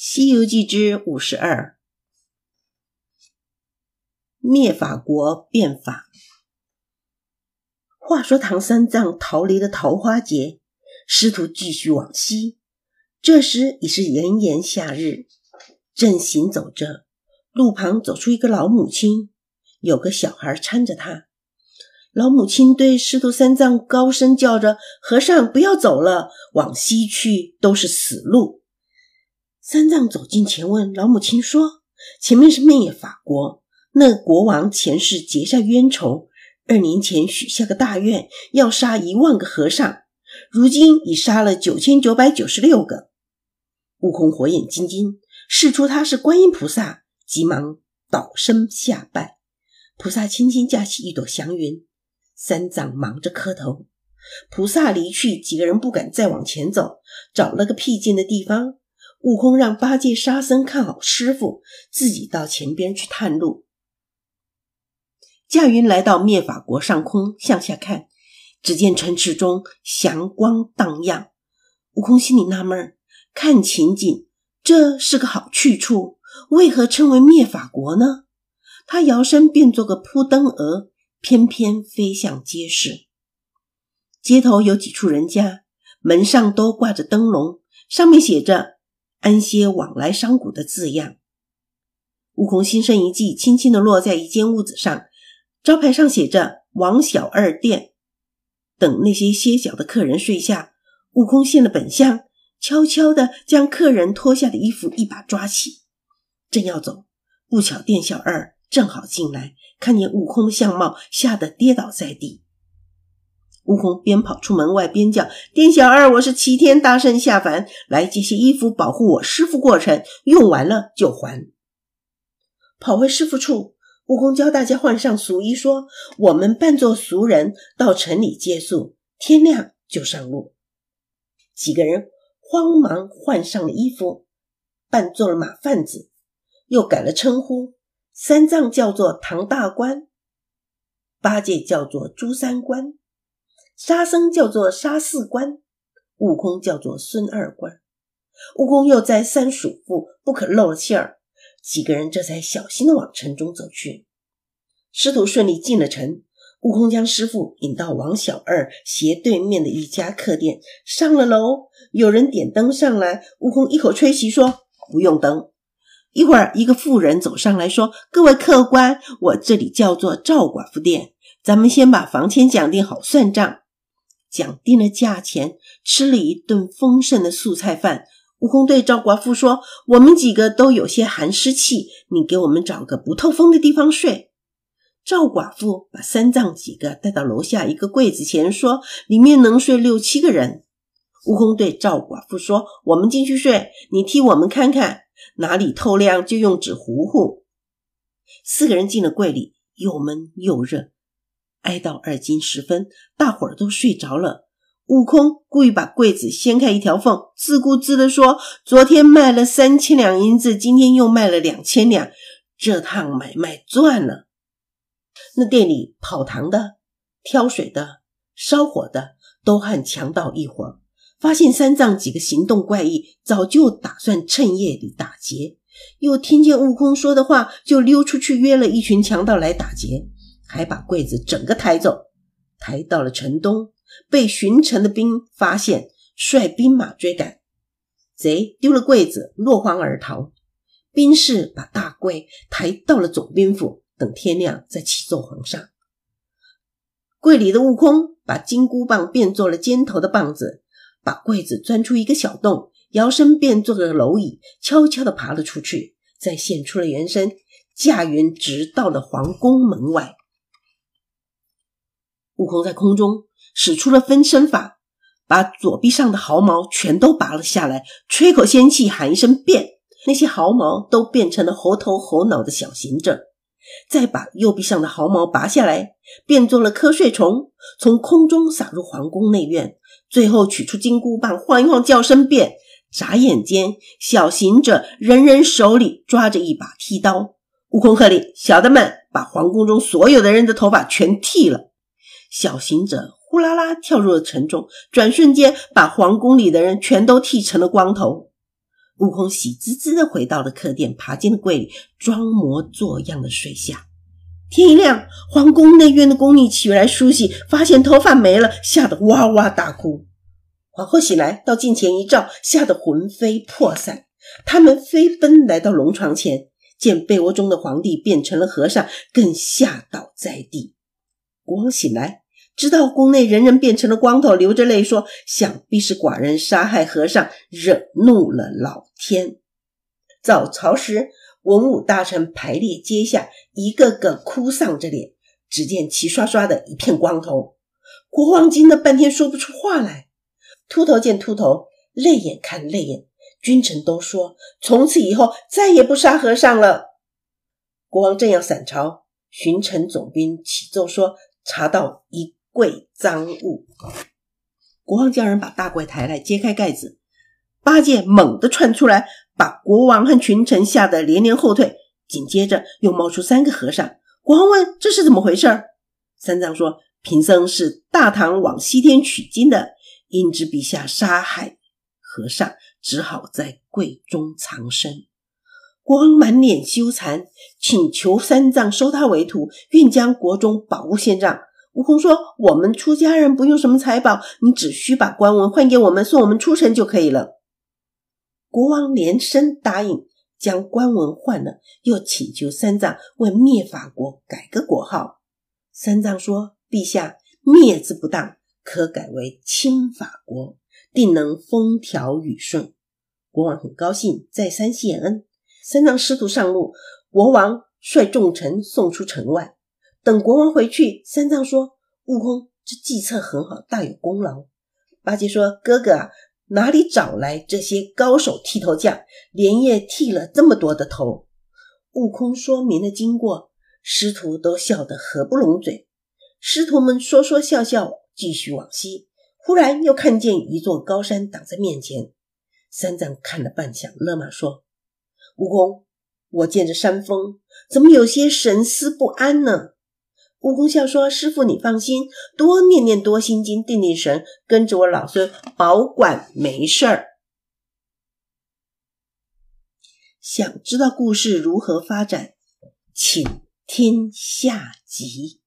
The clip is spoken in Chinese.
西游记之五十二：灭法国变法。话说唐三藏逃离了桃花劫，师徒继续往西。这时已是炎炎夏日，正行走着，路旁走出一个老母亲，有个小孩搀着她。老母亲对师徒三藏高声叫着：“和尚，不要走了，往西去都是死路。”三藏走近前问老母亲说：“前面是灭法国，那国王前世结下冤仇，二年前许下个大愿，要杀一万个和尚，如今已杀了九千九百九十六个。”悟空火眼金睛，视出他是观音菩萨，急忙倒身下拜。菩萨轻轻架起一朵祥云，三藏忙着磕头。菩萨离去，几个人不敢再往前走，找了个僻静的地方。悟空让八戒、沙僧看好师傅，自己到前边去探路。驾云来到灭法国上空，向下看，只见城池中祥光荡漾。悟空心里纳闷儿看情景，这是个好去处，为何称为灭法国呢？他摇身变做个扑灯蛾，翩翩飞向街市。街头有几处人家，门上都挂着灯笼，上面写着。安歇往来商贾的字样，悟空心生一计，轻轻的落在一间屋子上，招牌上写着“王小二店”。等那些歇脚的客人睡下，悟空现了本相，悄悄的将客人脱下的衣服一把抓起，正要走，不巧店小二正好进来，看见悟空的相貌，吓得跌倒在地。悟空边跑出门外边叫：“店小二，我是齐天大圣下凡，来借些衣服保护我师傅过程，用完了就还。”跑回师傅处，悟空教大家换上俗衣，说：“我们扮作俗人到城里借宿，天亮就上路。”几个人慌忙换上了衣服，扮作了马贩子，又改了称呼：三藏叫做唐大官，八戒叫做朱三官。沙僧叫做沙四官，悟空叫做孙二官。悟空又在三鼠腹不可露了气儿，几个人这才小心的往城中走去。师徒顺利进了城，悟空将师傅引到王小二斜对面的一家客店。上了楼，有人点灯上来，悟空一口吹熄说：“不用灯。”一会儿，一个妇人走上来说：“各位客官，我这里叫做赵寡妇店，咱们先把房钱讲定，好算账。”讲定了价钱，吃了一顿丰盛的素菜饭。悟空对赵寡妇说：“我们几个都有些寒湿气，你给我们找个不透风的地方睡。”赵寡妇把三藏几个带到楼下一个柜子前，说：“里面能睡六七个人。”悟空对赵寡妇说：“我们进去睡，你替我们看看哪里透亮，就用纸糊糊。”四个人进了柜里，又闷又热。挨到二更时分，大伙儿都睡着了。悟空故意把柜子掀开一条缝，自顾自地说：“昨天卖了三千两银子，今天又卖了两千两，这趟买卖赚了。”那店里跑堂的、挑水的、烧火的，都和强盗一伙。发现三藏几个行动怪异，早就打算趁夜里打劫。又听见悟空说的话，就溜出去约了一群强盗来打劫。还把柜子整个抬走，抬到了城东，被巡城的兵发现，率兵马追赶，贼丢了柜子，落荒而逃。兵士把大柜抬到了总兵府，等天亮再启奏皇上。柜里的悟空把金箍棒变作了尖头的棒子，把柜子钻出一个小洞，摇身变做了蝼蚁，悄悄地爬了出去，再现出了原身，驾云直到了皇宫门外。悟空在空中使出了分身法，把左臂上的毫毛全都拔了下来，吹口仙气，喊一声“变”，那些毫毛都变成了猴头猴脑的小行者。再把右臂上的毫毛拔下来，变作了瞌睡虫，从空中撒入皇宫内院。最后取出金箍棒，晃一晃，叫声“变”，眨眼间，小行者人人手里抓着一把剃刀。悟空喝令：“小的们，把皇宫中所有的人的头发全剃了。”小行者呼啦啦跳入了城中，转瞬间把皇宫里的人全都剃成了光头。悟空喜滋滋的回到了客店，爬进了柜里，装模作样的睡下。天一亮，皇宫内院的宫女起来梳洗，发现头发没了，吓得哇哇大哭。皇后醒来，到镜前一照，吓得魂飞魄散。他们飞奔来到龙床前，见被窝中的皇帝变成了和尚，更吓倒在地。国王醒来，知道宫内人人变成了光头，流着泪说：“想必是寡人杀害和尚，惹怒了老天。”早朝时。文武大臣排列阶下，一个个哭丧着脸。只见齐刷刷的一片光头，国王惊得半天说不出话来。秃头见秃头，泪眼看泪眼，君臣都说从此以后再也不杀和尚了。国王正要散朝，巡城总兵启奏说查到一柜赃物。国王叫人把大柜抬来，揭开盖子，八戒猛地窜出来。把国王和群臣吓得连连后退，紧接着又冒出三个和尚。国王问：“这是怎么回事？”三藏说：“贫僧是大唐往西天取经的，因知陛下杀害和尚，只好在柜中藏身。”国王满脸羞惭，请求三藏收他为徒，愿将国中宝物献上。悟空说：“我们出家人不用什么财宝，你只需把官文换给我们，送我们出城就可以了。”国王连声答应，将官文换了，又请求三藏为灭法国改个国号。三藏说：“陛下，灭字不当，可改为清法国，定能风调雨顺。”国王很高兴，再三谢恩。三藏师徒上路，国王率众臣送出城外。等国王回去，三藏说：“悟空，这计策很好，大有功劳。”八戒说：“哥哥啊。”哪里找来这些高手剃头匠，连夜剃了这么多的头？悟空说明了经过，师徒都笑得合不拢嘴。师徒们说说笑笑，继续往西。忽然又看见一座高山挡在面前，三藏看了半晌，勒马说：“悟空，我见着山峰，怎么有些神思不安呢？”悟空笑说：“师傅，你放心，多念念多心经，定定神，跟着我老孙，保管没事儿。”想知道故事如何发展，请听下集。